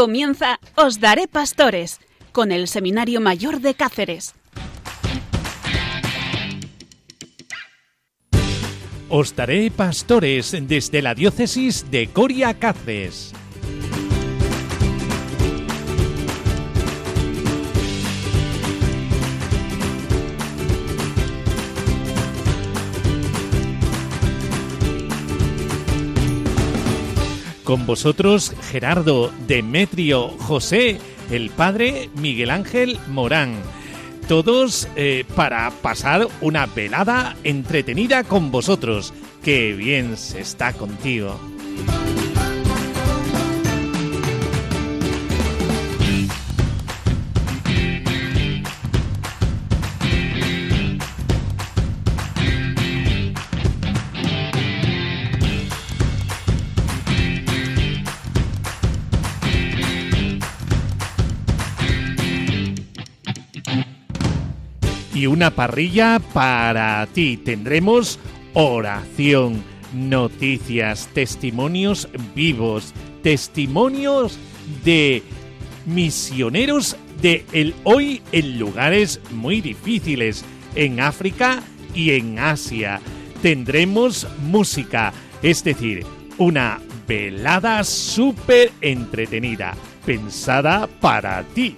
Comienza Os Daré Pastores con el Seminario Mayor de Cáceres. Os daré pastores desde la diócesis de Coria Cáceres. Con vosotros Gerardo, Demetrio, José, el padre Miguel Ángel Morán. Todos eh, para pasar una velada entretenida con vosotros. Qué bien se está contigo. Y una parrilla para ti. Tendremos oración, noticias, testimonios vivos, testimonios de misioneros de el hoy en lugares muy difíciles, en África y en Asia. Tendremos música, es decir, una velada súper entretenida, pensada para ti.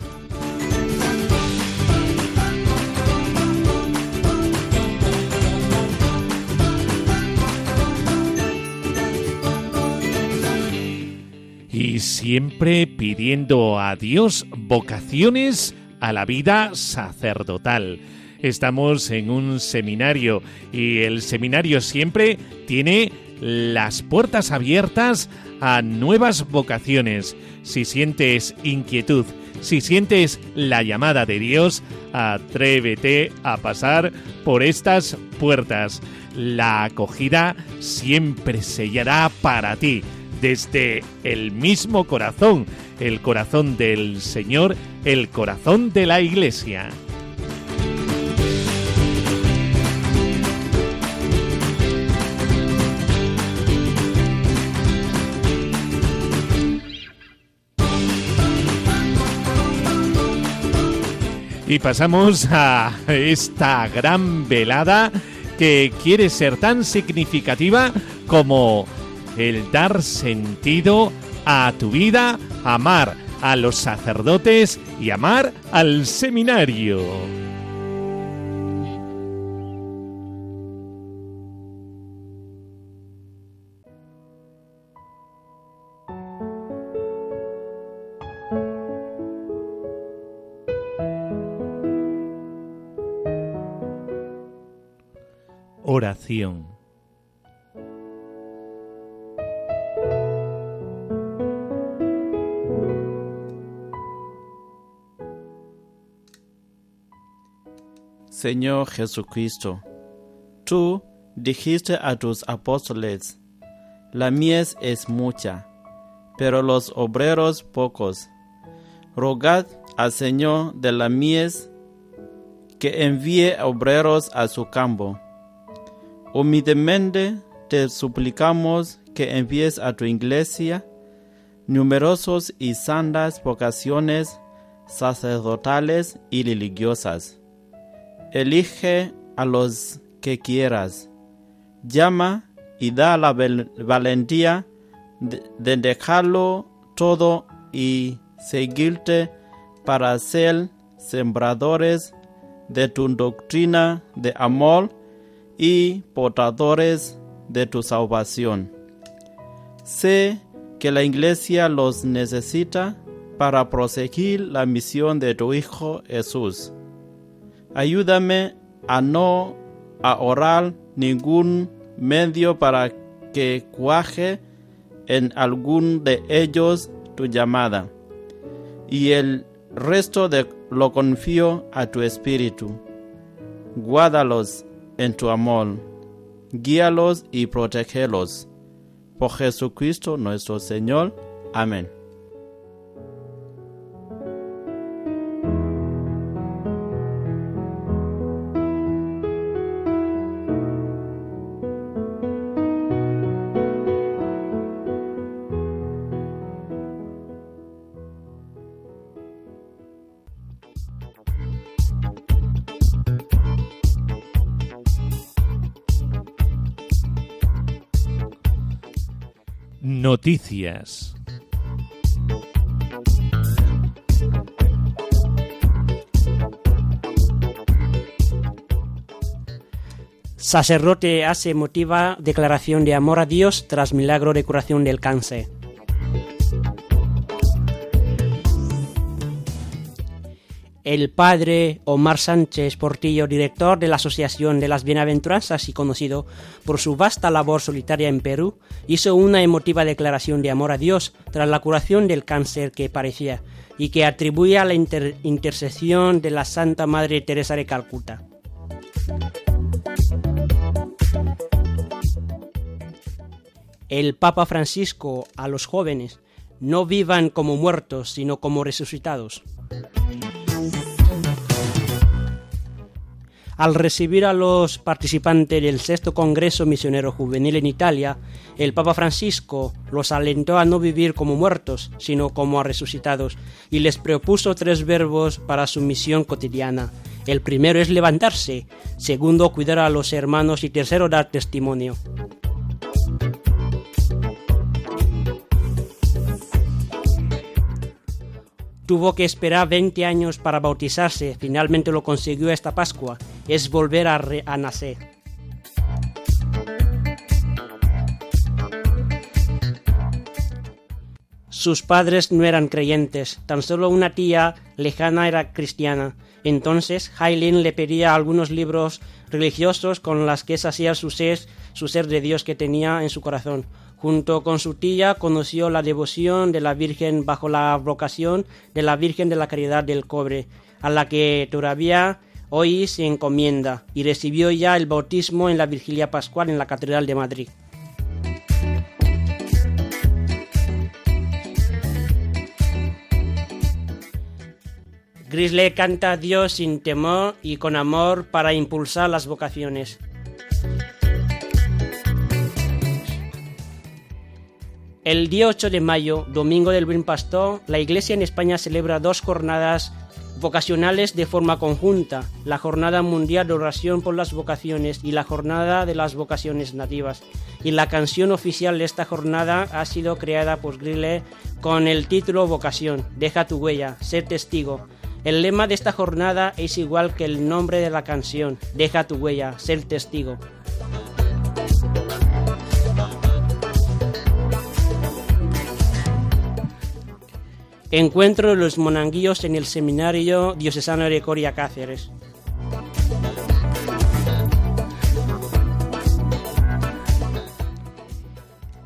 Y siempre pidiendo a Dios vocaciones a la vida sacerdotal. Estamos en un seminario y el seminario siempre tiene las puertas abiertas a nuevas vocaciones. Si sientes inquietud, si sientes la llamada de Dios, atrévete a pasar por estas puertas. La acogida siempre sellará para ti desde el mismo corazón, el corazón del Señor, el corazón de la Iglesia. Y pasamos a esta gran velada que quiere ser tan significativa como el dar sentido a tu vida, amar a los sacerdotes y amar al seminario. Oración. Señor Jesucristo, tú dijiste a tus apóstoles, la mies es mucha, pero los obreros pocos. Rogad al Señor de la mies que envíe obreros a su campo. Humildemente te suplicamos que envíes a tu iglesia numerosos y santas vocaciones sacerdotales y religiosas elige a los que quieras, llama y da la valentía de, dejarlo todo y seguirte para ser sembradores de tu doctrina de amor y portadores de tu salvación. Sé que la iglesia los necesita para proseguir la misión de tu Hijo Jesús Ayúdame a no ahorrar ningún medio para que cuaje en algún de ellos tu llamada, y el resto de lo confío a tu espíritu. Guárdalos en tu amor, guíalos y protégelos. Por Jesucristo nuestro Señor. Amén. Noticias. Sacerdote hace emotiva declaración de amor a Dios tras milagro de curación del cáncer. El padre Omar Sánchez Portillo, director de la Asociación de las Bienaventuranzas y conocido por su vasta labor solitaria en Perú, hizo una emotiva declaración de amor a Dios tras la curación del cáncer que parecía y que atribuye a la intercesión de la Santa Madre Teresa de Calcuta. El Papa Francisco a los jóvenes no vivan como muertos, sino como resucitados. Al recibir a los participantes del sexto Congreso Misionero Juvenil en Italia, el Papa Francisco los alentó a no vivir como muertos, sino como resucitados, y les propuso tres verbos para su misión cotidiana. El primero es levantarse, segundo cuidar a los hermanos y tercero dar testimonio. Tuvo que esperar 20 años para bautizarse, finalmente lo consiguió esta Pascua, es volver a, a nacer. Sus padres no eran creyentes, tan solo una tía lejana era cristiana. Entonces Hailin le pedía algunos libros religiosos con las que hacía su ser, su ser de Dios que tenía en su corazón. Junto con su tía conoció la devoción de la Virgen bajo la vocación de la Virgen de la Caridad del Cobre, a la que todavía hoy se encomienda, y recibió ya el bautismo en la Virgilia Pascual en la Catedral de Madrid. Grisley canta a Dios sin temor y con amor para impulsar las vocaciones. El día 8 de mayo, Domingo del Buen Pastor, la Iglesia en España celebra dos jornadas vocacionales de forma conjunta, la Jornada Mundial de Oración por las Vocaciones y la Jornada de las Vocaciones Nativas. Y la canción oficial de esta jornada ha sido creada por Grille con el título Vocación, Deja tu huella, ser testigo. El lema de esta jornada es igual que el nombre de la canción, Deja tu huella, ser testigo. Encuentro de los monanguillos en el Seminario Diocesano de Coria Cáceres.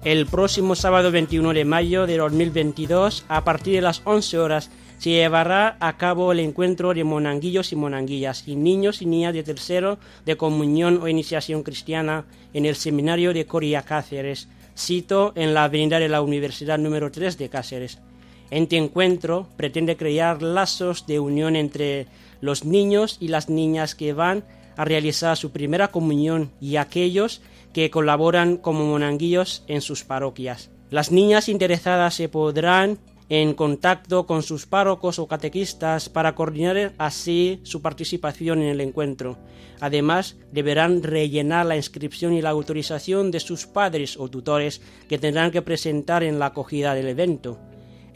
El próximo sábado 21 de mayo de 2022, a partir de las 11 horas, se llevará a cabo el encuentro de monanguillos y monanguillas y niños y niñas de tercero de comunión o iniciación cristiana en el Seminario de Coria Cáceres, sito en la avenida de la Universidad número 3 de Cáceres. Este encuentro pretende crear lazos de unión entre los niños y las niñas que van a realizar su primera comunión y aquellos que colaboran como monanguillos en sus parroquias. Las niñas interesadas se podrán en contacto con sus párrocos o catequistas para coordinar así su participación en el encuentro. Además, deberán rellenar la inscripción y la autorización de sus padres o tutores que tendrán que presentar en la acogida del evento.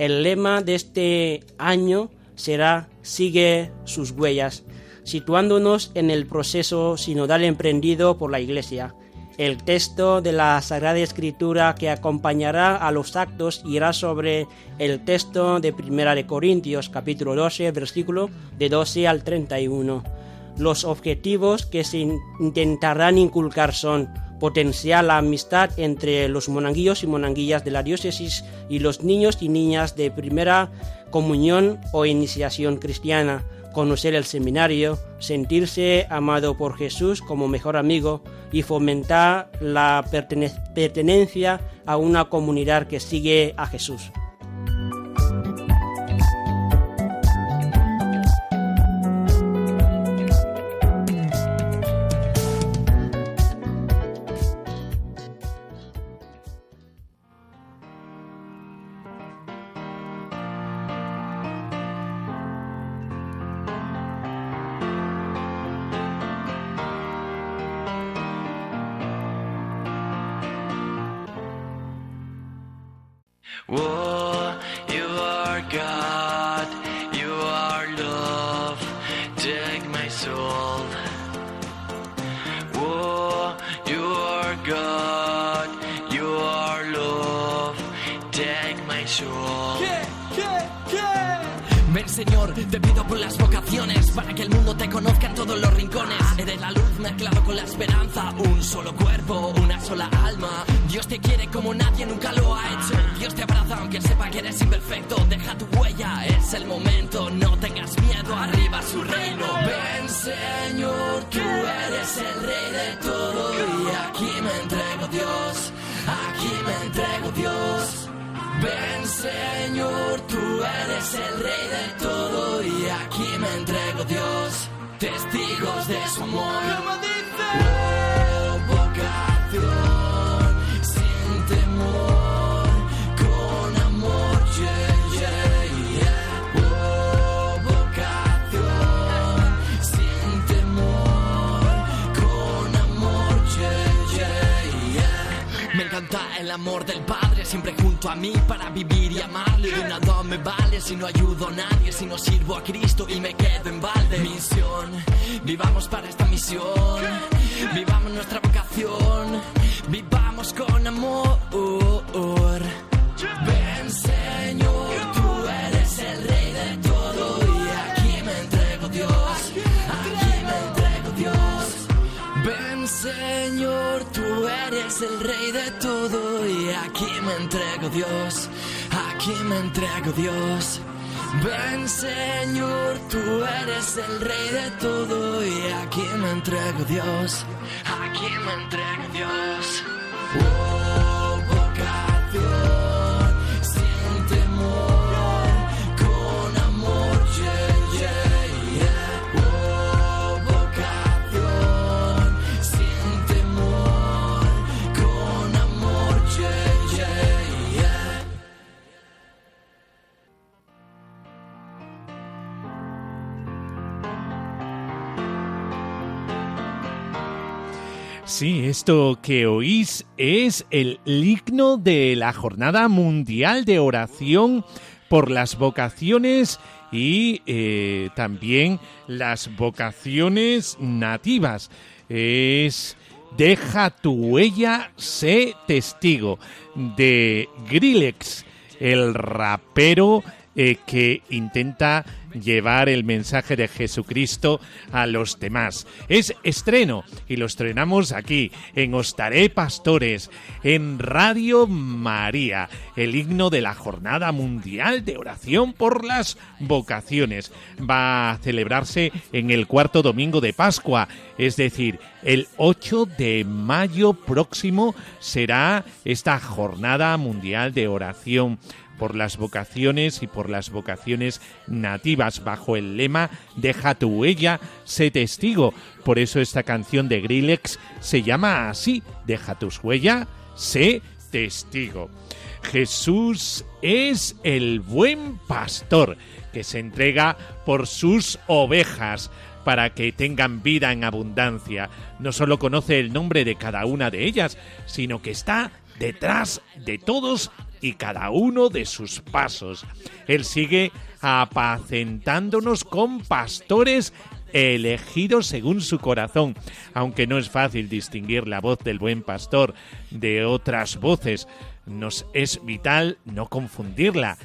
El lema de este año será Sigue sus huellas, situándonos en el proceso sinodal emprendido por la Iglesia. El texto de la Sagrada Escritura que acompañará a los actos irá sobre el texto de Primera de Corintios, capítulo 12, versículo de 12 al 31. Los objetivos que se intentarán inculcar son potenciar la amistad entre los monanguillos y monanguillas de la diócesis y los niños y niñas de primera comunión o iniciación cristiana, conocer el seminario, sentirse amado por Jesús como mejor amigo y fomentar la pertenencia a una comunidad que sigue a Jesús. Para que el mundo te conozca en todos los rincones. Eres la luz mezclado con la esperanza. Un solo cuerpo, una sola alma. Dios te quiere como nadie nunca lo ha hecho. Dios te abraza aunque sepa que eres imperfecto. Deja tu huella, es el momento. No tengas miedo, arriba su reino. Ven Señor, tú eres el rey de todo. Y aquí me entrego Dios. Aquí me entrego Dios. Ven Señor, tú eres el rey de todo y aquí me entrego Dios, testigos de su amor. Oh, vocación, sin temor, con amor, yeah, yeah, yeah. Oh, vocación, sin temor, con amor, yeah, yeah, yeah. Me encanta el amor del Padre siempre junto a mí para vivir y amarle. De nada me vale si no ayudo a nadie, si no sirvo a Cristo y me quedo en balde. Misión, vivamos para esta misión, vivamos nuestra vocación, vivamos con amor. Ven Señor, tú eres el rey de todo y aquí me entrego Dios, aquí me entrego Dios. Ven Señor, tú eres el rey de todo aquí me entrego Dios, aquí me entrego Dios. Ven Señor, tú eres el rey de todo y aquí me entrego Dios, aquí me entrego Dios. Sí, esto que oís es el himno de la Jornada Mundial de Oración por las vocaciones y eh, también las vocaciones nativas. Es Deja tu huella, sé testigo de Grillex, el rapero eh, que intenta llevar el mensaje de Jesucristo a los demás. Es estreno y lo estrenamos aquí en Ostaré Pastores, en Radio María, el himno de la Jornada Mundial de Oración por las Vocaciones. Va a celebrarse en el cuarto domingo de Pascua, es decir, el 8 de mayo próximo será esta Jornada Mundial de Oración por las vocaciones y por las vocaciones nativas bajo el lema Deja tu huella, sé testigo. Por eso esta canción de Grillex se llama así, Deja tus huella, sé testigo. Jesús es el buen pastor que se entrega por sus ovejas para que tengan vida en abundancia. No solo conoce el nombre de cada una de ellas, sino que está detrás de todos y cada uno de sus pasos. Él sigue apacentándonos con pastores elegidos según su corazón, aunque no es fácil distinguir la voz del buen pastor de otras voces, nos es vital no confundirla.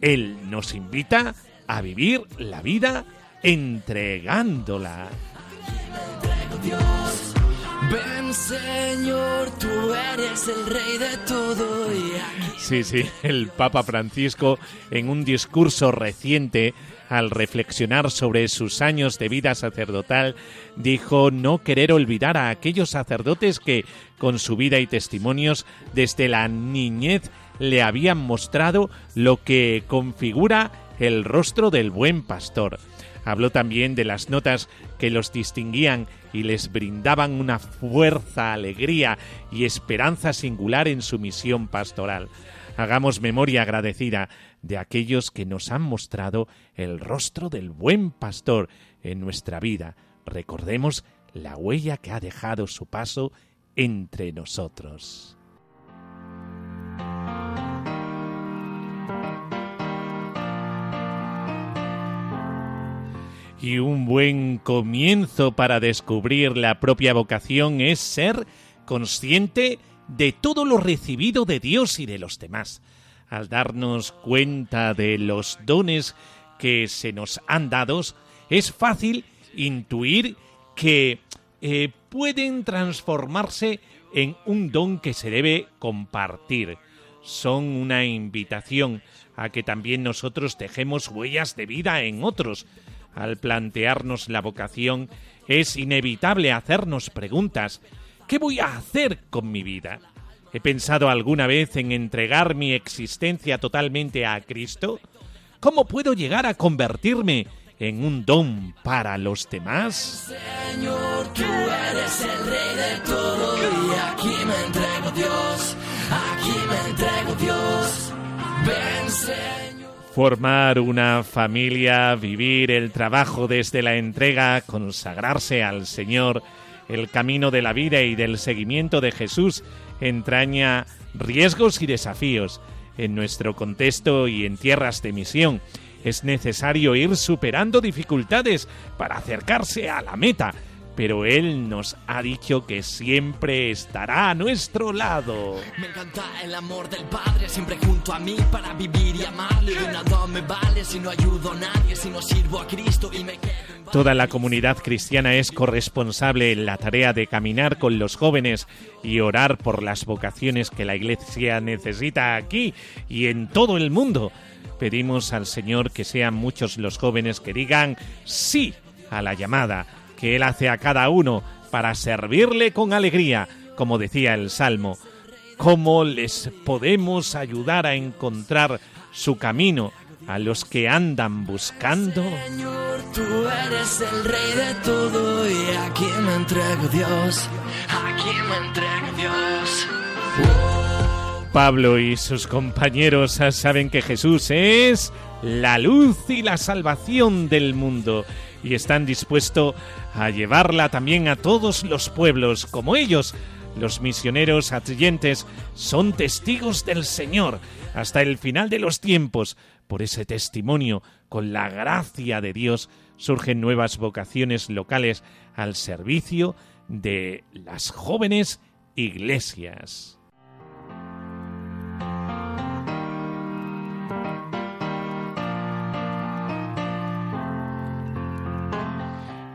Él nos invita a vivir la vida entregándola. Ven Señor, tú eres el rey de todo y Sí, sí, el Papa Francisco en un discurso reciente al reflexionar sobre sus años de vida sacerdotal, dijo no querer olvidar a aquellos sacerdotes que, con su vida y testimonios, desde la niñez le habían mostrado lo que configura el rostro del buen pastor. Habló también de las notas que los distinguían y les brindaban una fuerza, alegría y esperanza singular en su misión pastoral. Hagamos memoria agradecida de aquellos que nos han mostrado el rostro del buen pastor en nuestra vida. Recordemos la huella que ha dejado su paso entre nosotros. Y un buen comienzo para descubrir la propia vocación es ser consciente de todo lo recibido de Dios y de los demás. Al darnos cuenta de los dones que se nos han dados, es fácil intuir que eh, pueden transformarse en un don que se debe compartir. Son una invitación a que también nosotros dejemos huellas de vida en otros. Al plantearnos la vocación, es inevitable hacernos preguntas. ¿Qué voy a hacer con mi vida? ¿He pensado alguna vez en entregar mi existencia totalmente a Cristo? ¿Cómo puedo llegar a convertirme en un don para los demás? Señor, tú eres el rey de todo y aquí me entrego Dios, aquí me entrego Dios. Ven, Señor. Formar una familia, vivir el trabajo desde la entrega, consagrarse al Señor, el camino de la vida y del seguimiento de Jesús entraña riesgos y desafíos. En nuestro contexto y en tierras de misión es necesario ir superando dificultades para acercarse a la meta, pero Él nos ha dicho que siempre estará a nuestro lado. Me encanta el amor del Padre siempre junto a mí para vivir y amarle. De nada me vale si no ayudo a nadie, si no sirvo a Cristo y me quedo en Toda la comunidad cristiana es corresponsable en la tarea de caminar con los jóvenes y orar por las vocaciones que la Iglesia necesita aquí y en todo el mundo. Pedimos al Señor que sean muchos los jóvenes que digan sí a la llamada que Él hace a cada uno para servirle con alegría, como decía el Salmo. ¿Cómo les podemos ayudar a encontrar su camino a los que andan buscando? Señor, tú eres el rey de todo y aquí me entrego Dios, aquí me entrego Dios. Pablo y sus compañeros saben que Jesús es la luz y la salvación del mundo y están dispuestos a llevarla también a todos los pueblos como ellos. Los misioneros atrayentes son testigos del Señor hasta el final de los tiempos. Por ese testimonio, con la gracia de Dios, surgen nuevas vocaciones locales al servicio de las jóvenes iglesias.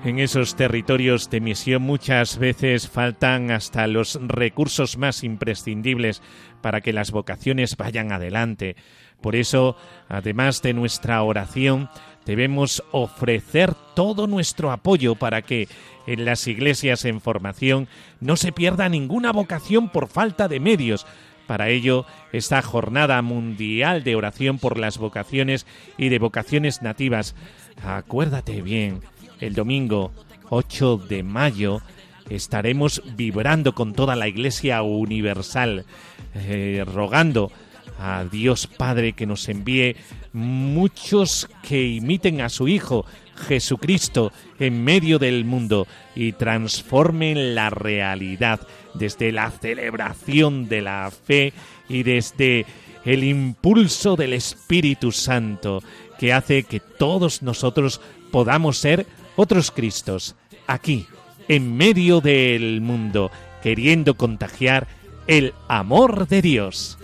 En esos territorios de misión muchas veces faltan hasta los recursos más imprescindibles para que las vocaciones vayan adelante. Por eso, además de nuestra oración, debemos ofrecer todo nuestro apoyo para que en las iglesias en formación no se pierda ninguna vocación por falta de medios. Para ello, esta jornada mundial de oración por las vocaciones y de vocaciones nativas. Acuérdate bien, el domingo 8 de mayo estaremos vibrando con toda la Iglesia Universal, eh, rogando a Dios Padre que nos envíe muchos que imiten a su Hijo Jesucristo en medio del mundo y transformen la realidad desde la celebración de la fe y desde el impulso del Espíritu Santo que hace que todos nosotros podamos ser otros Cristos, aquí, en medio del mundo, queriendo contagiar el amor de Dios.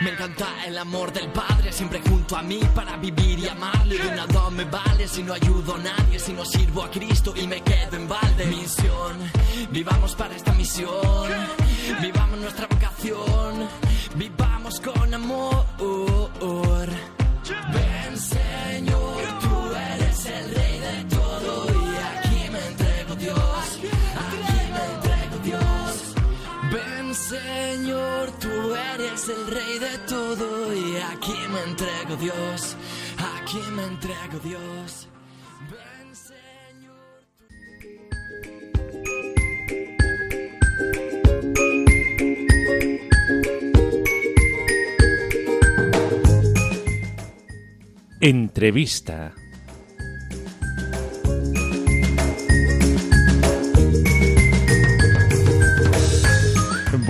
Me encanta el amor del Padre siempre junto a mí para vivir y amarle. De nada me vale si no ayudo a nadie, si no sirvo a Cristo y me quedo en balde. Misión, vivamos para esta misión, vivamos nuestra vocación, vivamos con amor. Eres el rey de todo y aquí me entrego Dios, aquí me entrego Dios. Ven Señor.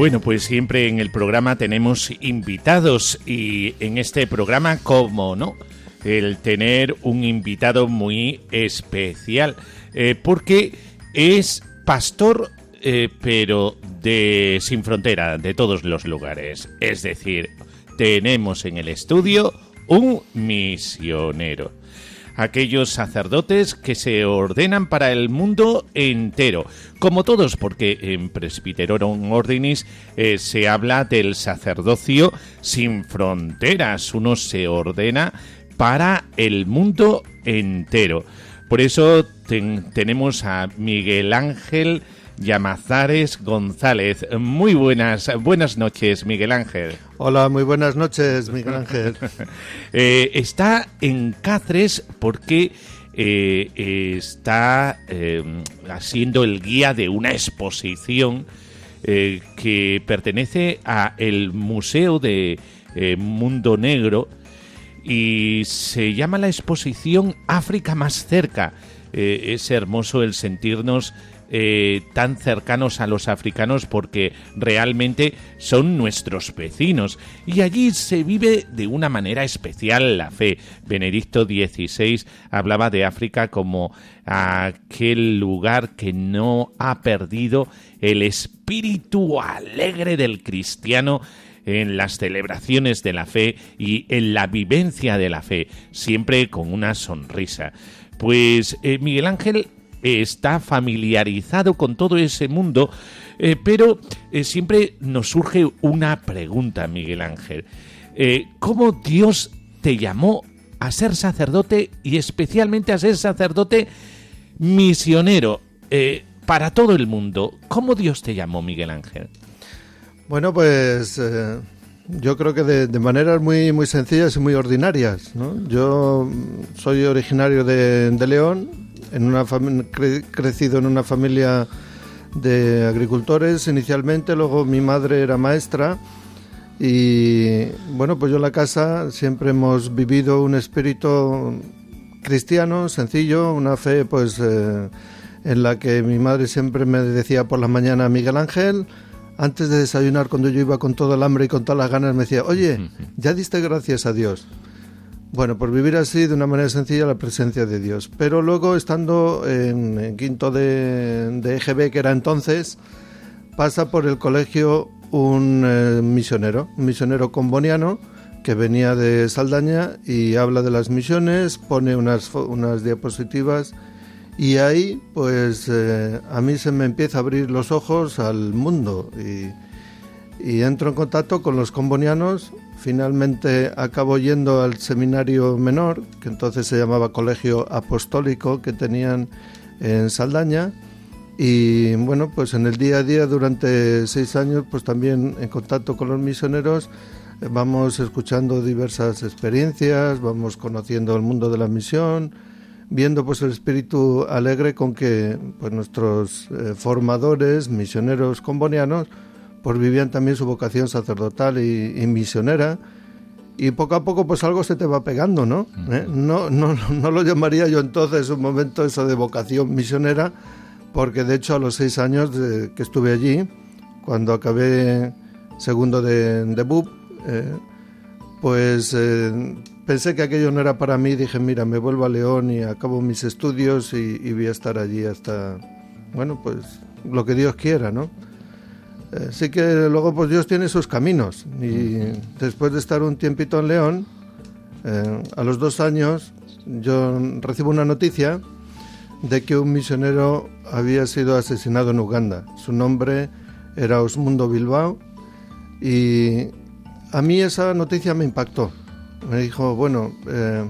Bueno, pues siempre en el programa tenemos invitados y en este programa, como no, el tener un invitado muy especial, eh, porque es pastor, eh, pero de sin frontera, de todos los lugares. Es decir, tenemos en el estudio un misionero aquellos sacerdotes que se ordenan para el mundo entero, como todos, porque en Presbyterorum Ordinis eh, se habla del sacerdocio sin fronteras, uno se ordena para el mundo entero. Por eso tenemos a Miguel Ángel Llamazares González. Muy buenas, buenas noches, Miguel Ángel. Hola, muy buenas noches, Miguel Ángel. Eh, está en Cáceres porque eh, está eh, siendo el guía de una exposición que pertenece a el Museo de Mundo Negro y se llama la exposición África más cerca. es hermoso el sentirnos eh, tan cercanos a los africanos porque realmente son nuestros vecinos y allí se vive de una manera especial la fe. Benedicto XVI hablaba de África como aquel lugar que no ha perdido el espíritu alegre del cristiano en las celebraciones de la fe y en la vivencia de la fe, siempre con una sonrisa. Pues eh, Miguel Ángel está familiarizado con todo ese mundo, eh, pero eh, siempre nos surge una pregunta, Miguel Ángel. Eh, ¿Cómo Dios te llamó a ser sacerdote y especialmente a ser sacerdote misionero para todo el mundo? ¿Cómo Dios te llamó, Miguel Ángel? Bueno, pues yo creo que de, maneras muy, muy sencillas y muy ordinarias. Yo soy originario de León, en una crecido en una familia de agricultores inicialmente, luego mi madre era maestra y bueno, pues yo en la casa siempre hemos vivido un espíritu cristiano, sencillo, una fe pues eh, en la que mi madre siempre me decía por la mañana, Miguel Ángel, antes de desayunar cuando yo iba con todo el hambre y con todas las ganas, me decía, oye, ya diste gracias a Dios. Bueno, por vivir así de una manera sencilla la presencia de Dios. Pero luego, estando en, quinto de, EGB, que era entonces, pasa por el colegio un eh, misionero, un misionero comboniano que venía de Saldaña y habla de las misiones, pone unas, unas diapositivas y ahí pues eh, a mí se me empieza a abrir los ojos al mundo y, y entro en contacto con los combonianos Finalmente acabo yendo al seminario menor, que entonces se llamaba Colegio Apostólico, que tenían en Saldaña. Y bueno, pues en el día a día durante seis años, pues también en contacto con los misioneros, eh, vamos escuchando diversas experiencias, vamos conociendo el mundo de la misión, viendo pues el espíritu alegre con que pues nuestros eh, formadores, misioneros combonianos, pues vivían también su vocación sacerdotal y, misionera y poco a poco pues algo se te va pegando, ¿no? ¿Eh? ¿no? No, no, lo llamaría yo entonces un momento eso de vocación misionera, porque de hecho a los seis años que estuve allí, cuando acabé segundo de, de BUP, eh, pues eh, pensé que aquello no era para mí, dije, mira, me vuelvo a León y acabo mis estudios y, y voy a estar allí hasta, bueno, pues lo que Dios quiera, ¿no? Eh, sí que luego pues Dios tiene sus caminos y después de estar un tiempito en León, eh, a los dos años yo recibo una noticia de que un misionero había sido asesinado en Uganda. Su nombre era Osmundo Bilbao y a mí esa noticia me impactó. Me dijo, bueno, eh,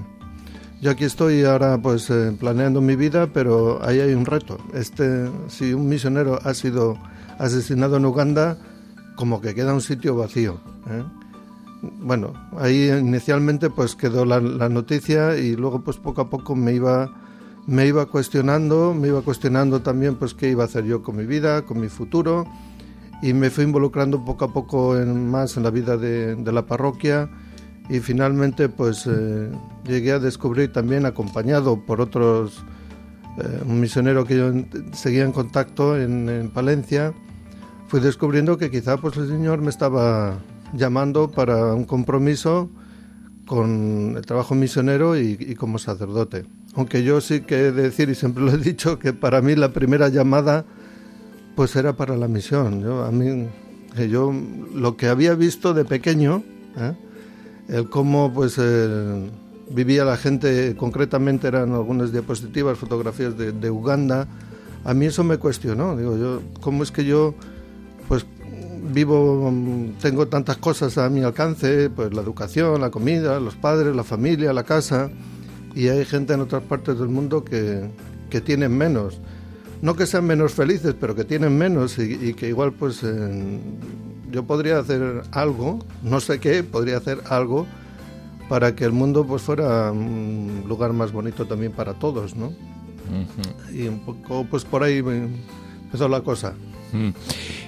yo aquí estoy ahora pues planeando mi vida, pero ahí hay un reto. Este, si un misionero ha sido asesinado en Uganda, como que queda un sitio vacío. ¿eh? Bueno, ahí inicialmente pues quedó la, noticia y luego pues poco a poco me iba me iba cuestionando, me iba cuestionando también pues qué iba a hacer yo con mi vida, con mi futuro y me fui involucrando poco a poco en, más en la vida de, la parroquia y finalmente pues eh, llegué a descubrir también acompañado por otros eh, un misionero que yo seguía en contacto en, Palencia fui descubriendo que quizá pues el Señor me estaba llamando para un compromiso con el trabajo misionero y, como sacerdote. Aunque yo sí que he de decir, y siempre lo he dicho, que para mí la primera llamada pues era para la misión. Yo, a mí, que yo lo que había visto de pequeño, ¿eh? el cómo pues eh, vivía la gente, concretamente eran algunas diapositivas, fotografías de, de Uganda, a mí eso me cuestionó. Digo yo, ¿cómo es que yo pues vivo, tengo tantas cosas a mi alcance, pues la educación, la comida, los padres, la familia, la casa, y hay gente en otras partes del mundo que, que tienen menos. No que sean menos felices, pero que tienen menos y, y que igual pues yo podría hacer algo, no sé qué, podría hacer algo para que el mundo pues fuera un lugar más bonito también para todos, ¿no? Y un poco pues por ahí empezó la cosa.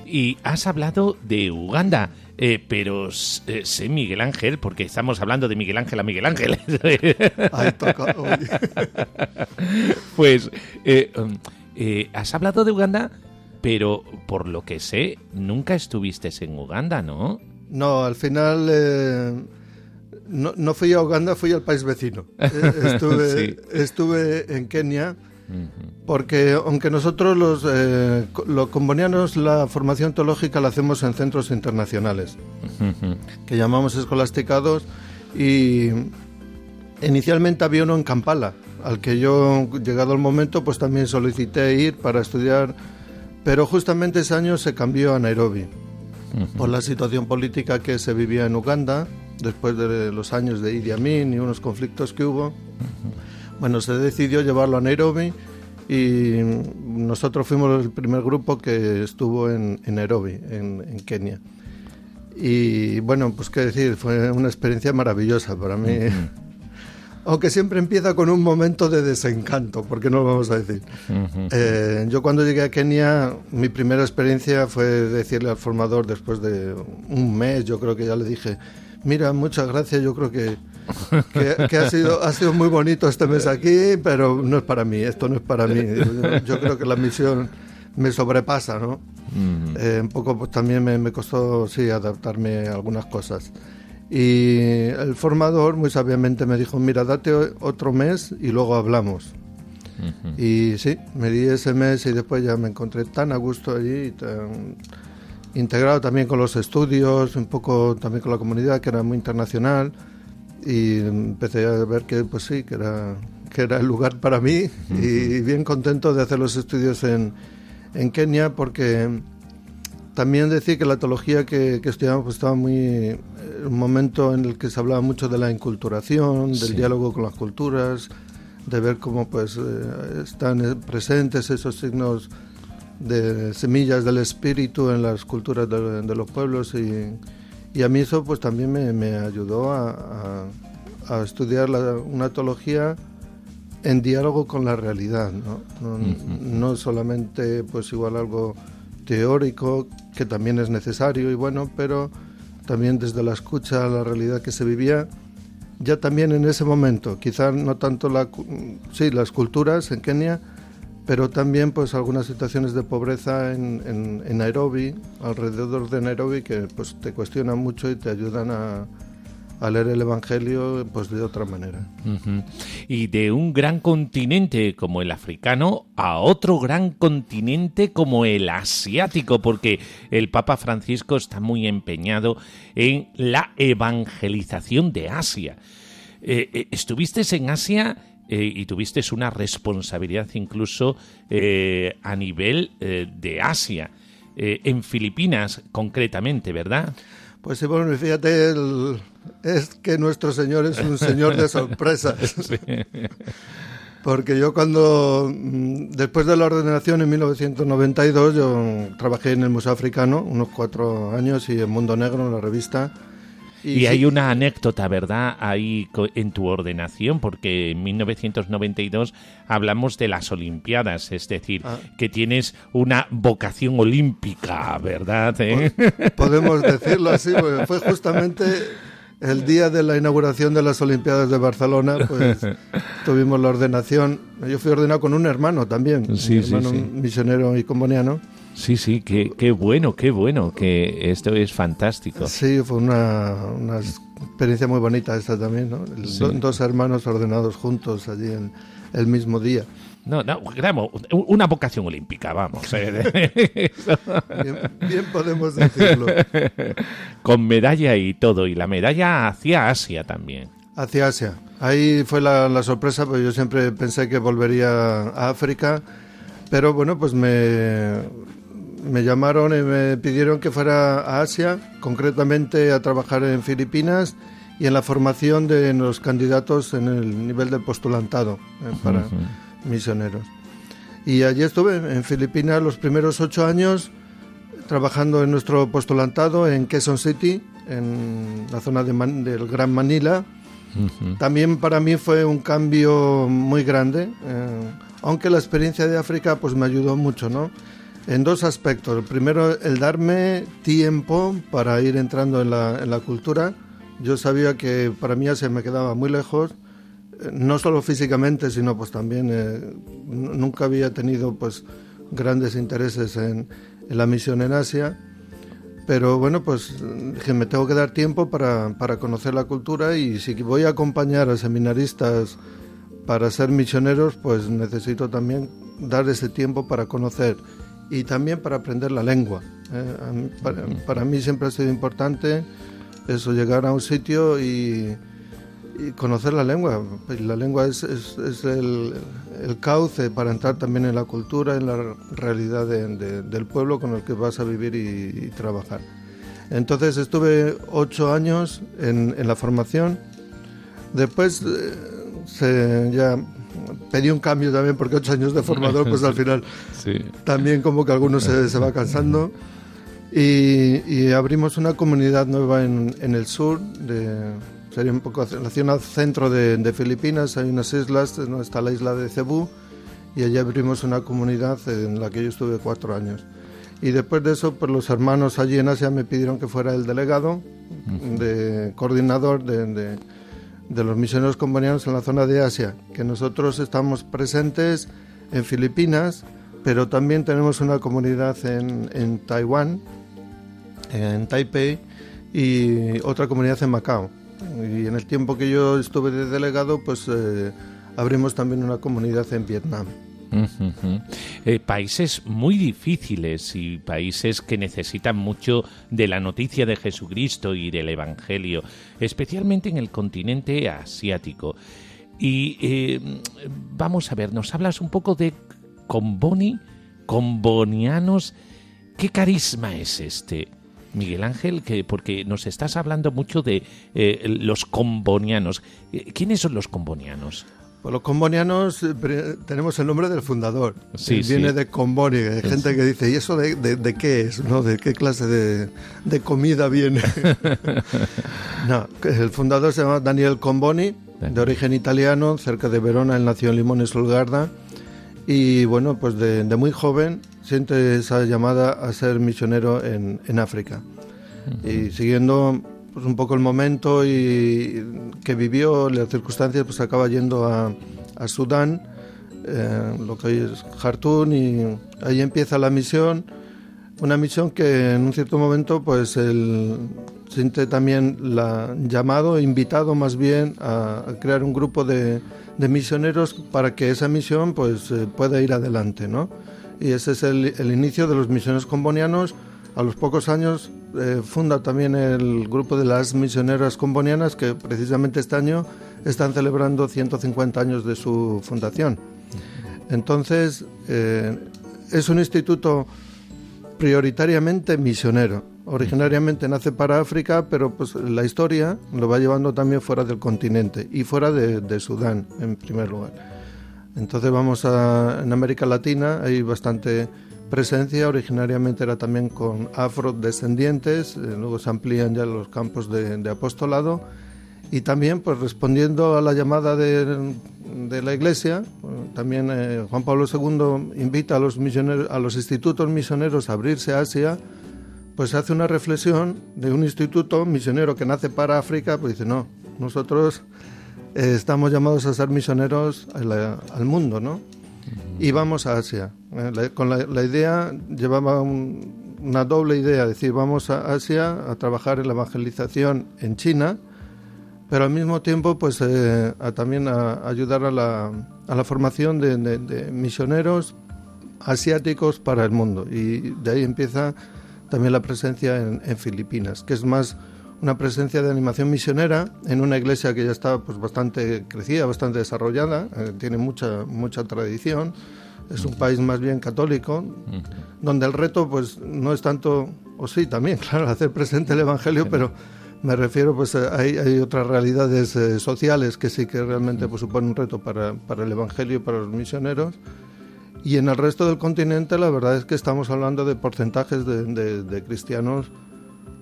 Y has hablado de Uganda, eh, pero eh, sé Miguel Ángel, porque estamos hablando de Miguel Ángel a Miguel Ángel. Ahí toca, pues eh, um, has hablado de Uganda, pero por lo que sé, nunca estuviste en Uganda, ¿no? No, al final no, no fui a Uganda, fui al país vecino. Eh, Estuve, Sí. estuve en Kenia porque aunque nosotros los, eh, los combonianos la formación teológica la hacemos en centros internacionales que llamamos escolasticados y inicialmente había uno en Kampala al que yo llegado el momento pues también solicité ir para estudiar pero justamente ese año se cambió a Nairobi por la situación política que se vivía en Uganda después de los años de Idi Amin y unos conflictos que hubo. Bueno, se decidió llevarlo a Nairobi y nosotros fuimos el primer grupo que estuvo en, en Nairobi, en, en Kenia. Y bueno, pues qué decir, fue una experiencia maravillosa para mí. Aunque siempre empieza con un momento de desencanto, porque no lo vamos a decir. Eh, yo cuando llegué a Kenia, mi primera experiencia fue decirle al formador después de un mes, yo creo que ya le dije, mira, muchas gracias, yo creo que, que, que ha, sido, ha sido muy bonito este mes aquí, pero no es para mí, esto no es para mí. Yo, yo creo que la misión me sobrepasa, ¿no? Eh, un poco pues, también me, me costó, sí, adaptarme a algunas cosas. Y el formador muy sabiamente me dijo, mira, date otro mes y luego hablamos. Y sí, me di ese mes y después ya me encontré tan a gusto allí, tan integrado también con los estudios, un poco también con la comunidad que era muy internacional y empecé a ver que pues sí, que era, que era el lugar para mí y bien contento de hacer los estudios en, en Kenia porque también decir que la teología que, que estudiamos pues, estaba muy un momento en el que se hablaba mucho de la inculturación, del Sí. diálogo con las culturas, de ver cómo pues eh, están presentes esos signos de semillas del espíritu en las culturas de, de los pueblos y, y a mí eso pues también me, me ayudó a, a- a estudiar la- una teología en diálogo con la realidad, ¿no? No, no solamente pues igual algo teórico que también es necesario y bueno, pero también desde la escucha a la realidad que se vivía ya también en ese momento, quizás no tanto la, sí, las culturas en Kenia, pero también pues algunas situaciones de pobreza en, en, en Nairobi, alrededor de Nairobi, que pues te cuestionan mucho y te ayudan a, a leer el Evangelio pues de otra manera. Y de un gran continente como el africano a otro gran continente como el asiático, porque el Papa Francisco está muy empeñado en la evangelización de Asia. Eh, eh, estuviste en Asia eh, y tuviste una responsabilidad incluso eh, a nivel de Asia, en Filipinas concretamente, ¿verdad? Pues sí, bueno, fíjate, el- es que nuestro Señor es un Señor de sorpresas. Porque yo cuando, mm, después de la ordenación en 1992, yo trabajé en el Museo Africano unos cuatro años y en Mundo Negro, en la revista. Y, hay una anécdota, ¿verdad? Ahí en tu ordenación, porque en 1992 hablamos de las Olimpiadas, es decir, Ah. que tienes una vocación olímpica, ¿verdad? ¿Eh? Podemos decirlo así, porque fue justamente el día de la inauguración de las Olimpiadas de Barcelona, pues tuvimos la ordenación. Yo fui ordenado con un hermano también, Sí, un sí, hermano sí. misionero y comboniano. Sí, sí, qué, qué bueno, qué bueno, que esto es fantástico. Sí, fue una, una experiencia muy bonita esta también, ¿no? El- Sí. do- dos hermanos ordenados juntos allí en el mismo día. No, no, una vocación olímpica, vamos. eh. Bien, bien podemos decirlo. Con medalla y todo, y la medalla hacia Asia también. Hacia Asia. Ahí fue la, la sorpresa, porque yo siempre pensé que volvería a África, pero bueno, pues me, me llamaron y me pidieron que fuera a Asia, concretamente a trabajar en Filipinas y en la formación de los candidatos en el nivel del postulantado eh, para misioneros. Y allí estuve en Filipinas los primeros ocho años trabajando en nuestro postulantado en Quezon City, en la zona de Man- del Gran Manila. También para mí fue un cambio muy grande, eh, aunque la experiencia de África pues me ayudó mucho, ¿no? En dos aspectos. El primero, el darme tiempo para ir entrando en la, en la cultura. Yo sabía que para mí Asia me quedaba muy lejos, no solo físicamente, sino pues también eh, nunca había tenido pues grandes intereses en, en la misión en Asia. Pero bueno, pues dije, me tengo que dar tiempo para, para conocer la cultura y si voy a acompañar a seminaristas para ser misioneros, pues necesito también dar ese tiempo para conocer y también para aprender la lengua. ¿eh? Para, para mí siempre ha sido importante eso, llegar a un sitio y, conocer la lengua. Y la lengua es, es- el, cauce para entrar también en la cultura, en la realidad de- de- del pueblo con el que vas a vivir y, y trabajar. Entonces estuve ocho años en, en la formación. Después eh, se, ya pedí un cambio también porque ocho años de formador, pues al final Sí. también como que algunos se, se va cansando. Y, y abrimos una comunidad nueva en, en el sur, de, sería un poco la zona centro de, de Filipinas, hay unas islas, ¿no? está la isla de Cebú, y allí abrimos una comunidad en la que yo estuve cuatro años. Y después de eso, pues los hermanos allí en Asia me pidieron que fuera el delegado, de coordinador de, de- de los misioneros combonianos en la zona de Asia, que nosotros estamos presentes en Filipinas, pero también tenemos una comunidad en, en Taiwán, en Taipei, y otra comunidad en Macao. Y en el tiempo que yo estuve de delegado, pues eh, abrimos también una comunidad en Vietnam. Eh, países muy difíciles y países que necesitan mucho de la noticia de Jesucristo y del Evangelio, especialmente en el continente asiático. Y eh, vamos a ver, nos hablas un poco de Comboni, combonianos. ¿Qué carisma es este? Miguel Ángel, que porque nos estás hablando mucho de eh, los combonianos. ¿Quiénes son los combonianos? Pues los combonianos eh, tenemos el nombre del fundador. Sí, Viene sí. de Comboni. Hay gente que dice, ¿y eso de, de- de qué es? ¿no? ¿De qué clase de, de comida viene? no, el fundador se llama Daniel Comboni, de origen italiano, cerca de Verona. Él nació en Limone Solgarda. Y bueno, pues de, muy joven siente esa llamada a ser misionero en, en África. Y siguiendo pues, un poco el momento y que vivió, las circunstancias, pues acaba yendo a, Sudán, eh, lo que hoy es Jartún, y ahí empieza la misión. Una misión que en un cierto momento, pues él siente también la llamado, invitado más bien a, crear un grupo de, de misioneros para que esa misión pues eh, pueda ir adelante, ¿no? Y ese es el, el inicio de los misioneros combonianos. A los pocos años eh, funda también el grupo de las misioneras combonianas que precisamente este año están celebrando 150 años de su fundación. Entonces, eh, es un instituto prioritariamente misionero. Originariamente nace para África, pero pues la historia lo va llevando también fuera del continente y fuera de, de Sudán, en primer lugar. Entonces vamos a en América Latina, hay bastante presencia, originariamente era también con afrodescendientes, eh, luego se amplían ya los campos de, de apostolado y también pues respondiendo a la llamada de, la Iglesia, también eh, Juan Pablo II invita a los, misioneros, a los institutos misioneros a abrirse a Asia, pues hace una reflexión de un instituto misionero que nace para África, pues dice, no, nosotros eh, estamos llamados a ser misioneros al mundo, ¿no? Y vamos a Asia. Eh, con la, idea, llevaba un- una doble idea, es decir, vamos a Asia a trabajar en la evangelización en China, pero al mismo tiempo pues eh, también a, ayudar a la, a la formación de, misioneros asiáticos para el mundo. Y de ahí empieza también la presencia en, en Filipinas, que es más una presencia de animación misionera en una iglesia que ya está pues bastante crecida, bastante desarrollada, eh, tiene mucha mucha tradición. Es un país más bien católico, donde el reto pues no es tanto, o sí también, claro, hacer presente el evangelio, pero me refiero pues a- hay, hay otras realidades eh, sociales que sí que realmente pues suponen un reto para, para el evangelio y para los misioneros. Y en el resto del continente la verdad es que estamos hablando de porcentajes de, de- de cristianos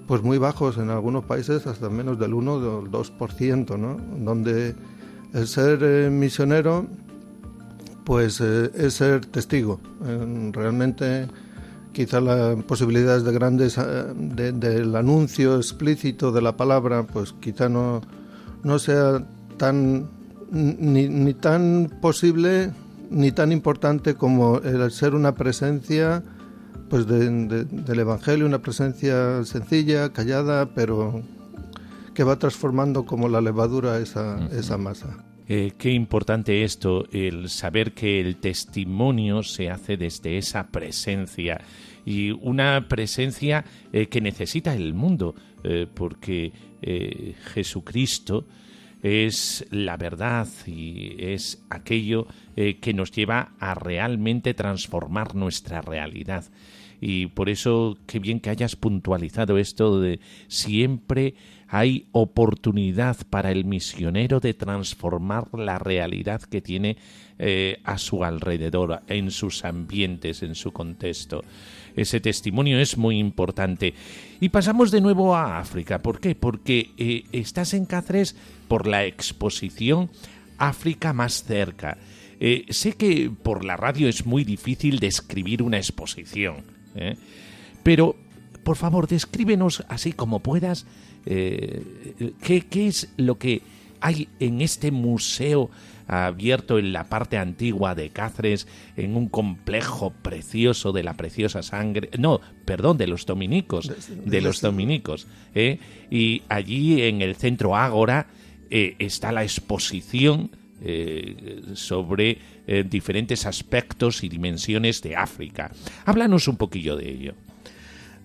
pues muy bajos, en algunos países hasta menos del 1 o del 2%, ¿no? Donde el ser eh, misionero pues eh, es ser testigo. Eh, realmente quizá las posibilidades de grandes de- del anuncio explícito de la palabra pues quizá no, no sea tan ni, ni tan posible ni tan importante como el ser una presencia pues de- de- del evangelio una presencia sencilla callada pero que va transformando como la levadura esa, esa masa Eh, qué importante esto, el saber que el testimonio se hace desde esa presencia y una presencia eh, que necesita el mundo, eh, porque eh, Jesucristo es la verdad y es aquello que nos lleva a realmente transformar nuestra realidad. Y por eso, qué bien que hayas puntualizado esto de siempre hay oportunidad para el misionero de transformar la realidad que tiene eh, a su alrededor, en sus ambientes, en su contexto. Ese testimonio es muy importante. Y pasamos de nuevo a África. ¿Por qué? Porque eh, estás en Cáceres por la exposición África más cerca. Eh, sé que por la radio es muy difícil describir una exposición, ¿eh? pero por favor, descríbenos así como puedas eh, ¿qué, qué es lo que hay en este museo abierto en la parte antigua de Cáceres, en un complejo precioso de la preciosa sangre, no, perdón, de los dominicos, de los dominicos, ¿eh? y allí en el centro Ágora eh, está la exposición eh, sobre eh, diferentes aspectos y dimensiones de África. Háblanos un poquillo de ello.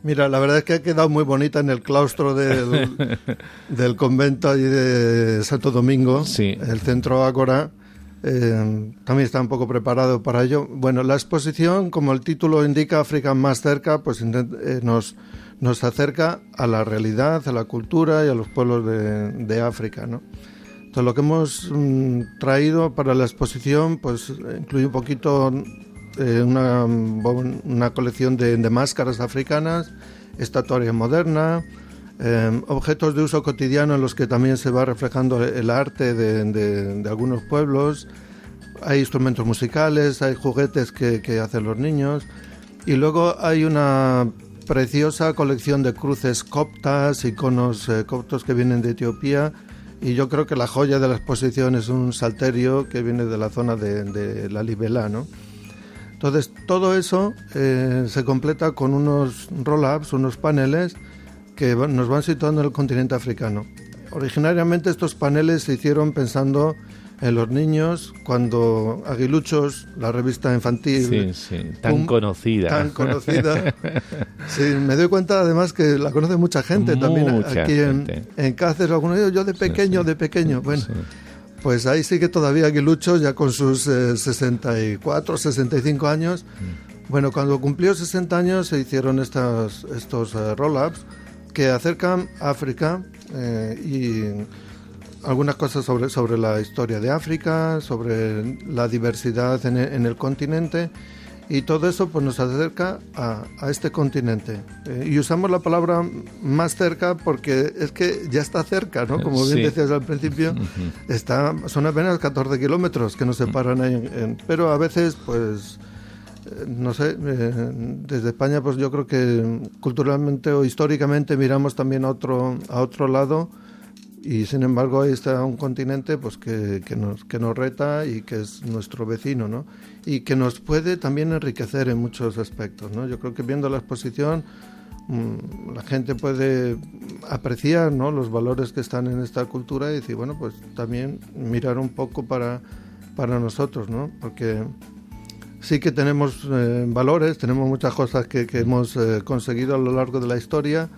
Mira, la verdad es que ha quedado muy bonita en el claustro del, del convento allí de Santo Domingo, Sí. el centro Ágora. eh, también está un poco preparado para ello. Bueno, la exposición, como el título indica, África más cerca, pues eh, nos acerca a la realidad, a la cultura y a los pueblos de, de África, ¿no? Entonces, lo que hemos mm, traído para la exposición, pues incluye un poquito eh, una, colección de, máscaras africanas, estatuaria moderna, eh, objetos de uso cotidiano en los que también se va reflejando el arte de, de- algunos pueblos. Hay instrumentos musicales, hay juguetes que, que hacen los niños y luego hay una preciosa colección de cruces coptas, iconos eh, coptos que vienen de Etiopía y yo creo que la joya de la exposición es un salterio que viene de la zona de, de la Libelá, ¿no? Entonces, todo eso eh, se completa con unos roll-ups, unos paneles que nos van situando en el continente africano. Originariamente estos paneles se hicieron pensando en los niños cuando Aguiluchos, la revista infantil, Sí, sí, tan un- conocida. tan conocida. Sí, me doy cuenta además que la conoce mucha gente también Mucha aquí en, gente. en Cáceres. Algunos yo de pequeño, de pequeño. Bueno, pues ahí sí que todavía Aguiluchos, ya con sus eh, 64, 65 años. Mm. Bueno, cuando cumplió 60 años se hicieron estas, estos eh, roll-ups que acercan África eh, y algunas cosas sobre, sobre la historia de África, sobre la diversidad en el, en el continente y todo eso pues nos acerca a, a este continente. Eh, y usamos la palabra más cerca porque es que ya está cerca, ¿no? Como bien Sí. decías al principio, está, son apenas 14 kilómetros que nos separan ahí, en- en- pero a veces pues eh, no sé, eh, desde España pues yo creo que culturalmente o históricamente miramos también a otro, a otro lado y sin embargo ahí está un continente pues que, que, nos, que nos reta y que es nuestro vecino, ¿no? Y que nos puede también enriquecer en muchos aspectos, ¿no? Yo creo que viendo la exposición mm, la gente puede apreciar ¿no? los valores que están en esta cultura y decir, bueno, pues también mirar un poco para, para nosotros, ¿no? Porque sí que tenemos eh, valores, tenemos muchas cosas que, que hemos eh, conseguido a lo largo de la historia,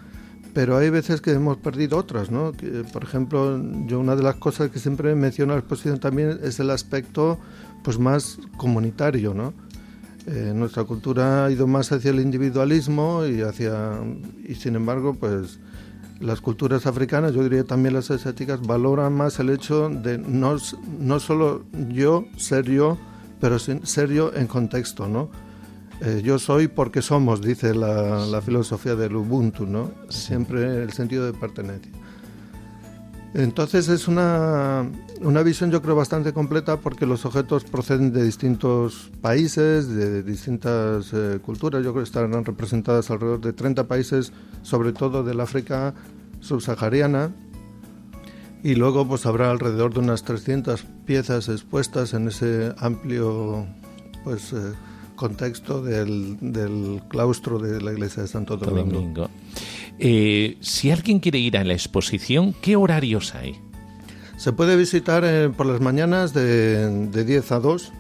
pero hay veces que hemos perdido otras, ¿no? Que, por ejemplo, yo una de las cosas que siempre menciono en la exposición también es el aspecto pues más comunitario, ¿no? Eh, nuestra cultura ha ido más hacia el individualismo y hacia y sin embargo, pues las culturas africanas, yo diría también las asiáticas, valoran más el hecho de no, no solo yo ser yo, pero ser yo en contexto, ¿no? Eh, yo soy porque somos, dice la, la filosofía del Ubuntu, ¿no? Siempre el sentido de pertenencia. Entonces es una, una visión yo creo bastante completa porque los objetos proceden de distintos países, de distintas eh, culturas. Yo creo que estarán representadas alrededor de 30 países, sobre todo del África subsahariana. Y luego pues habrá alrededor de unas 300 piezas expuestas en ese amplio pues eh, contexto del, del claustro de la iglesia de Santo Domingo. Domingo. Eh, si alguien quiere ir a la exposición, ¿qué horarios hay? Se puede visitar eh, por las mañanas de, de 10 a 2.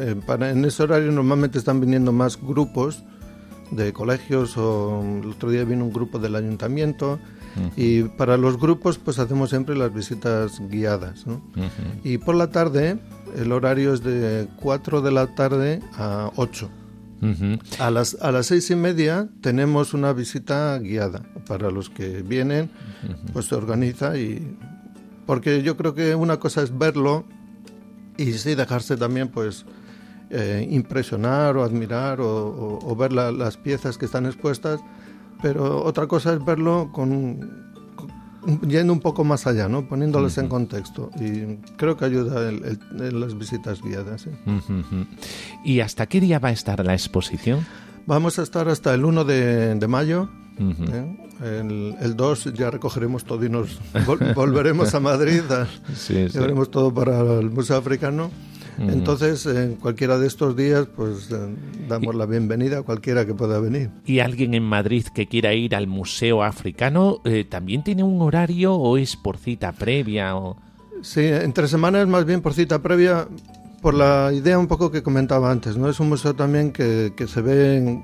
Eh, para, en ese horario normalmente están viniendo más grupos de colegios o el otro día vino un grupo del ayuntamiento y para los grupos pues hacemos siempre las visitas guiadas. ¿no? Y por la tarde el horario es de 4 de la tarde a 8. Ujú. A las, a las seis y media tenemos una visita guiada. Para los que vienen, pues se organiza y... Porque yo creo que una cosa es verlo y sí dejarse también pues eh, impresionar o admirar o, o- o ver la- las piezas que están expuestas, pero otra cosa es verlo con, con- yendo un poco más allá, ¿no? poniéndolas en contexto y creo que ayuda el- el- las visitas guiadas. ¿sí? ¿Y hasta qué día va a estar la exposición? Vamos a estar hasta el 1 de, de mayo. ¿eh? El, el 2 ya recogeremos todo y nos vol- volveremos a Madrid. a- Sí, sí. Llevaremos todo para el Museo Africano. Entonces, en cualquiera de estos días, pues eh, damos la bienvenida a cualquiera que pueda venir. ¿Y alguien en Madrid que quiera ir al Museo Africano eh, también tiene un horario o es por cita previa? O... Sí, entre semanas más bien por cita previa, por la idea un poco que comentaba antes, ¿no? Es un museo también que, que se ve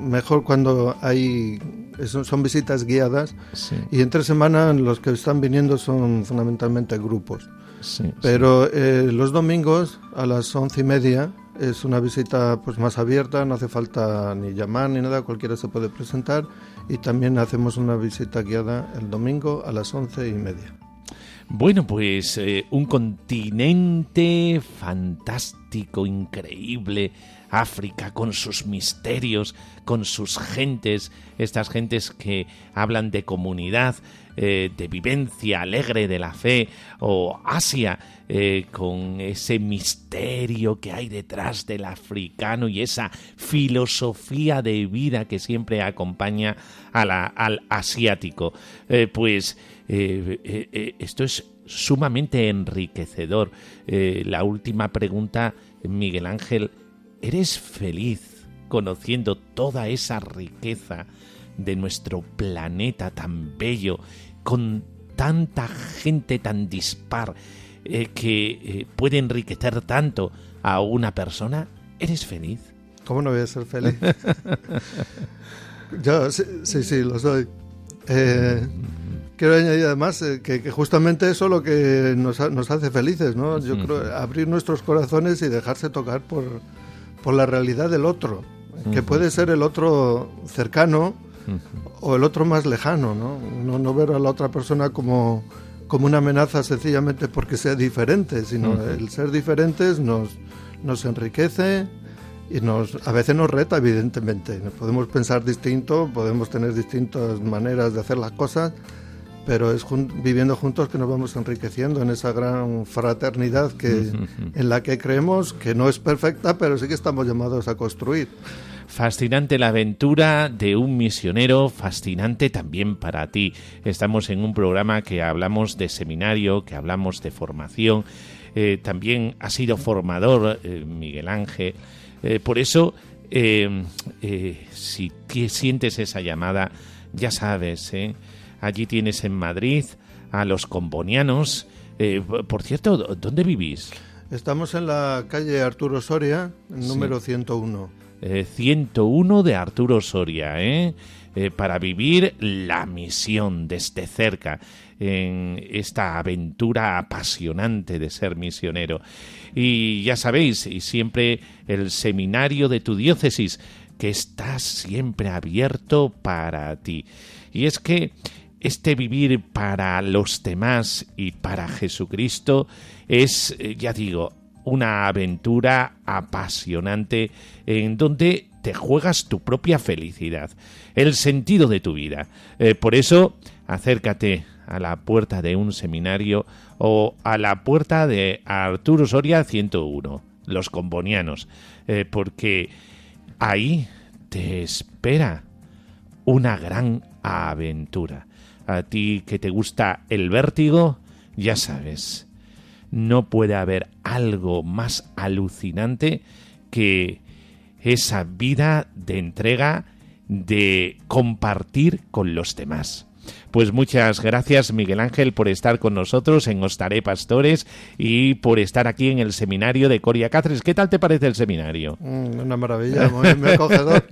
mejor cuando hay son, son visitas guiadas Sí, y entre semana los que están viniendo son fundamentalmente grupos. Sí, Pero eh, los domingos a las once y media es una visita pues más abierta, no hace falta ni llamar ni nada, cualquiera se puede presentar y también hacemos una visita guiada el domingo a las once y media. Bueno, pues eh, un continente fantástico, increíble, África con sus misterios, con sus gentes, estas gentes que hablan de comunidad, eh, de vivencia alegre de la fe, o Asia eh, con ese misterio que hay detrás del africano y esa filosofía de vida que siempre acompaña a la- al asiático. Eh, pues esto es sumamente enriquecedor. La última pregunta, Miguel Ángel, ¿eres feliz conociendo toda esa riqueza de nuestro planeta tan bello, con tanta gente tan dispar, eh, que eh, puede enriquecer tanto a una persona? ¿Eres feliz? ¿Cómo no voy a ser feliz? Yo sí, sí, sí, lo soy. Eh, quiero añadir además que, que justamente eso es lo que nos, nos hace felices, ¿no? Yo creo abrir nuestros corazones y dejarse tocar por, por la realidad del otro, que puede ser el otro cercano o el otro más lejano, ¿no? No, no ver a la otra persona como, como una amenaza sencillamente porque sea diferente, sino el ser diferentes nos, nos enriquece y nos, a veces nos reta, evidentemente. Podemos pensar distinto, podemos tener distintas maneras de hacer las cosas, pero es jun- viviendo juntos que nos vamos enriqueciendo en esa gran fraternidad que, en la que creemos que no es perfecta, pero sí que estamos llamados a construir. Fascinante la aventura de un misionero, fascinante también para ti. Estamos en un programa que hablamos de seminario, que hablamos de formación. Eh, también ha sido formador eh, Miguel Ángel. Eh, por eso, si sientes esa llamada, ya sabes, ¿eh? Allí tienes en Madrid a los combonianos. Eh, por cierto, ¿dónde vivís? Estamos en la calle Arturo Soria, número 101. Eh, 101 de Arturo Soria, ¿eh? Eh, para vivir la misión desde cerca en esta aventura apasionante de ser misionero. Y ya sabéis, y siempre el seminario de tu diócesis, que está siempre abierto para ti. Y es que este vivir para los demás y para Jesucristo es, eh, ya digo, una aventura apasionante en donde te juegas tu propia felicidad, el sentido de tu vida. Eh, por eso, acércate a la puerta de un seminario o a la puerta de Arturo Soria 101, los combonianos, eh, porque ahí te espera una gran aventura. A ti que te gusta el vértigo, ya sabes, no puede haber algo más alucinante que esa vida de entrega, de compartir con los demás. Pues muchas gracias Miguel Ángel por estar con nosotros en Ostaré Pastores y por estar aquí en el seminario de Coria Cáceres. ¿Qué tal te parece el seminario? Mm, Una maravilla, muy, acogedor.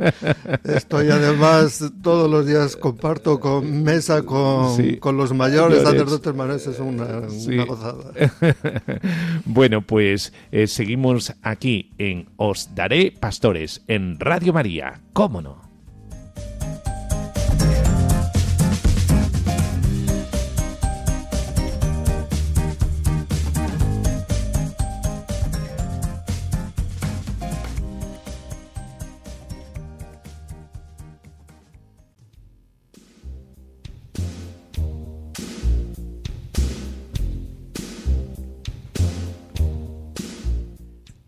Estoy además todos los días comparto con mesa con, Sí. con los mayores Mayores. sacerdotes mayores, es una, Sí. una gozada. bueno, pues eh, seguimos aquí en Os Daré Pastores en Radio María. ¿Cómo no?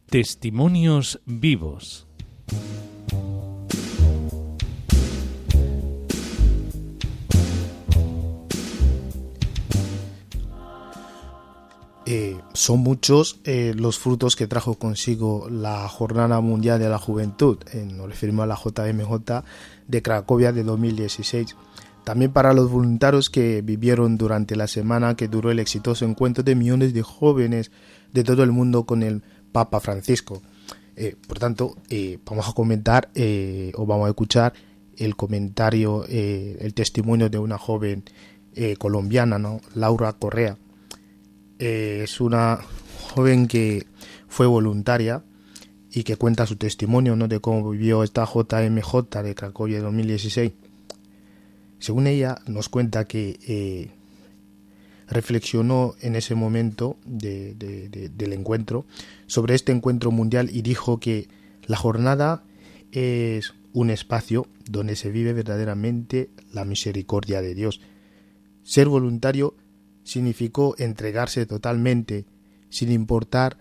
Testimonios vivos. Eh, son muchos eh, los frutos que trajo consigo la Jornada Mundial de la Juventud, eh, nos referimos a la JMJ de Cracovia de 2016. También para los voluntarios que vivieron durante la semana que duró el exitoso encuentro de millones de jóvenes de todo el mundo con el Papa Francisco. Eh, por tanto, eh, vamos a comentar eh, o vamos a escuchar el comentario, el testimonio de una joven colombiana, ¿no? Laura Correa. Es una joven que fue voluntaria y que cuenta su testimonio ¿no? de cómo vivió esta JMJ de Cracovia 2016. Según ella, nos cuenta que reflexionó en ese momento de- de- de- del encuentro sobre este encuentro mundial y dijo que la jornada es un espacio donde se vive verdaderamente la misericordia de Dios. Ser voluntario significó entregarse totalmente, sin importar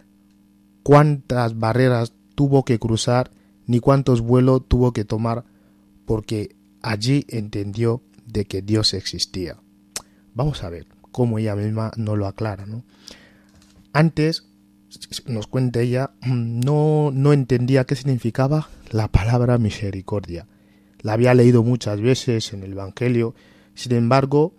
cuántas barreras tuvo que cruzar ni cuántos vuelos tuvo que tomar, porque allí entendió de que Dios existía. Vamos a ver cómo ella misma no lo aclara, ¿no? Antes, nos cuenta ella, no, no entendía qué significaba la palabra misericordia. La había leído muchas veces en el Evangelio, sin embargo,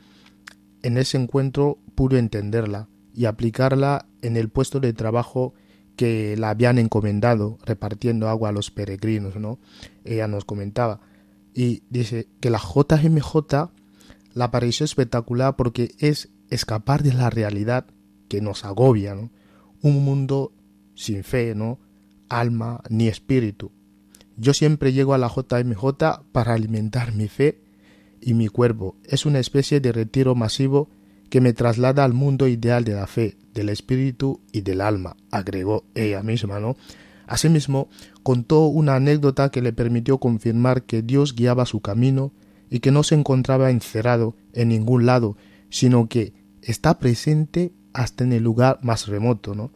en ese encuentro pudo entenderla y aplicarla en el puesto de trabajo que la habían encomendado repartiendo agua a los peregrinos, ¿no? Ella nos comentaba y dice que la JMJ la pareció espectacular porque es escapar de la realidad que nos agobia, ¿no? Un mundo sin fe, ¿no? Alma ni espíritu. Yo siempre llego a la JMJ para alimentar mi fe y mi cuerpo. Es una especie de retiro masivo que me traslada al mundo ideal de la fe, del espíritu y del alma, agregó ella misma, ¿no? Asimismo, contó una anécdota que le permitió confirmar que Dios guiaba su camino y que no se encontraba encerrado en ningún lado, sino que está presente hasta en el lugar más remoto, ¿no?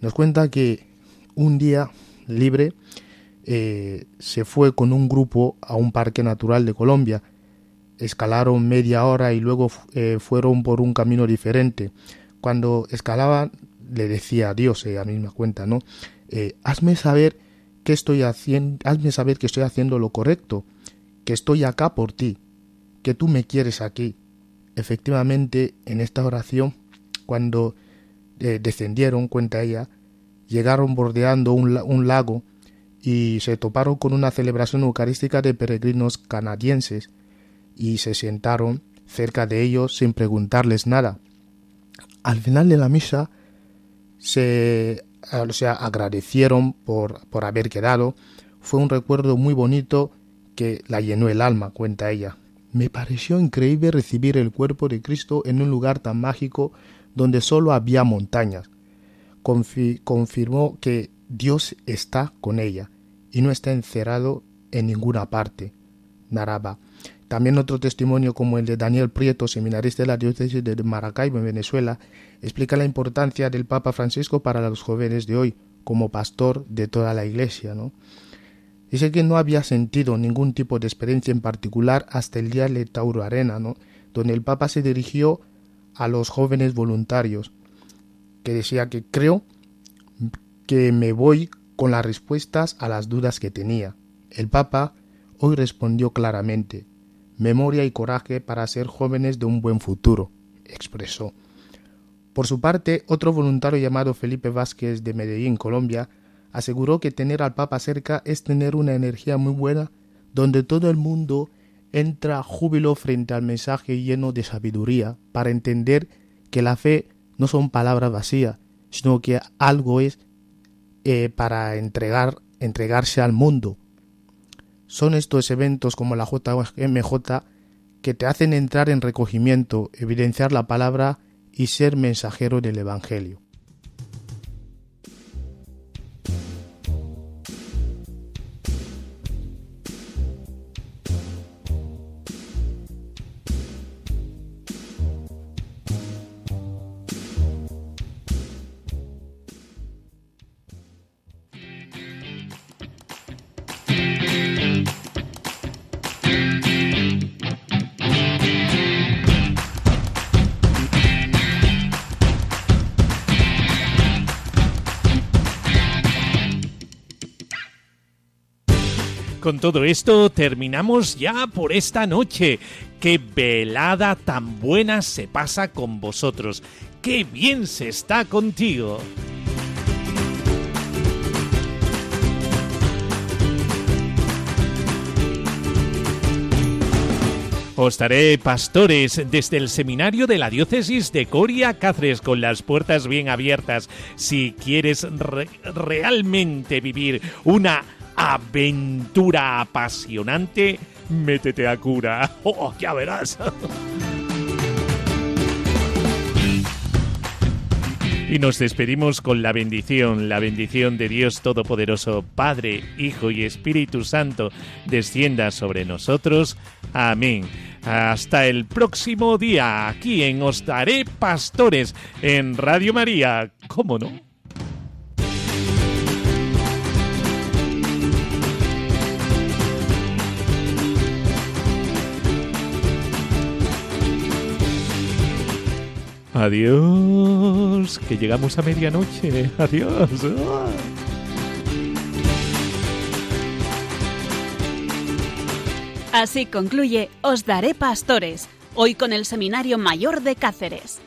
Nos cuenta que un día libre eh, se fue con un grupo a un parque natural de Colombia. Escalaron media hora y luego eh, fueron por un camino diferente. Cuando escalaban le decía a Dios, ella misma cuenta, ¿no? Eh, hazme saber que estoy haciendo, hazme saber que estoy haciendo lo correcto, que estoy acá por ti, que tú me quieres aquí. Efectivamente, en esta oración, cuando eh, descendieron, cuenta ella, llegaron bordeando un, un lago y se toparon con una celebración eucarística de peregrinos canadienses y se sentaron cerca de ellos sin preguntarles nada. Al final de la misa se agradecieron por, por haber quedado. Fue un recuerdo muy bonito que la llenó el alma, cuenta ella. Me pareció increíble recibir el cuerpo de Cristo en un lugar tan mágico donde solo había montañas. confirmó que Dios está con ella y no está encerrado en ninguna parte. Naraba. También otro testimonio como el de Daniel Prieto, seminarista de la diócesis de Maracaibo en Venezuela, explica la importancia del Papa Francisco para los jóvenes de hoy, como pastor de toda la Iglesia. ¿no? Dice que no había sentido ningún tipo de experiencia en particular hasta el día de Tauro Arena, donde el Papa se dirigió a los jóvenes voluntarios, que decía que creo que me voy con las respuestas a las dudas que tenía. El Papa hoy respondió claramente, memoria y coraje para ser jóvenes de un buen futuro, expresó. Por su parte, otro voluntario llamado Felipe Vázquez de Medellín, Colombia, aseguró que tener al Papa cerca es tener una energía muy buena donde todo el mundo entra júbilo frente al mensaje lleno de sabiduría para entender que la fe no son palabras vacías, sino que algo es eh, para entregar, entregarse al mundo, son estos eventos como la JMJ que te hacen entrar en recogimiento, evidenciar la palabra y ser mensajero del Evangelio. Con todo esto terminamos ya por esta noche. Qué velada tan buena se pasa con vosotros. Qué bien se está contigo. Os daré pastores desde el seminario de la diócesis de Coria Cáceres con las puertas bien abiertas. Si quieres realmente vivir una aventura apasionante, métete a cura. ¡Oh, ya verás! Y nos despedimos con la bendición, la bendición de Dios Todopoderoso, Padre, Hijo y Espíritu Santo, descienda sobre nosotros. Amén. Hasta el próximo día, aquí en Os Daré Pastores, en Radio María. ¿Cómo no? Adiós, que llegamos a medianoche. Adiós. Así concluye Os Daré Pastores, hoy con el Seminario Mayor de Cáceres.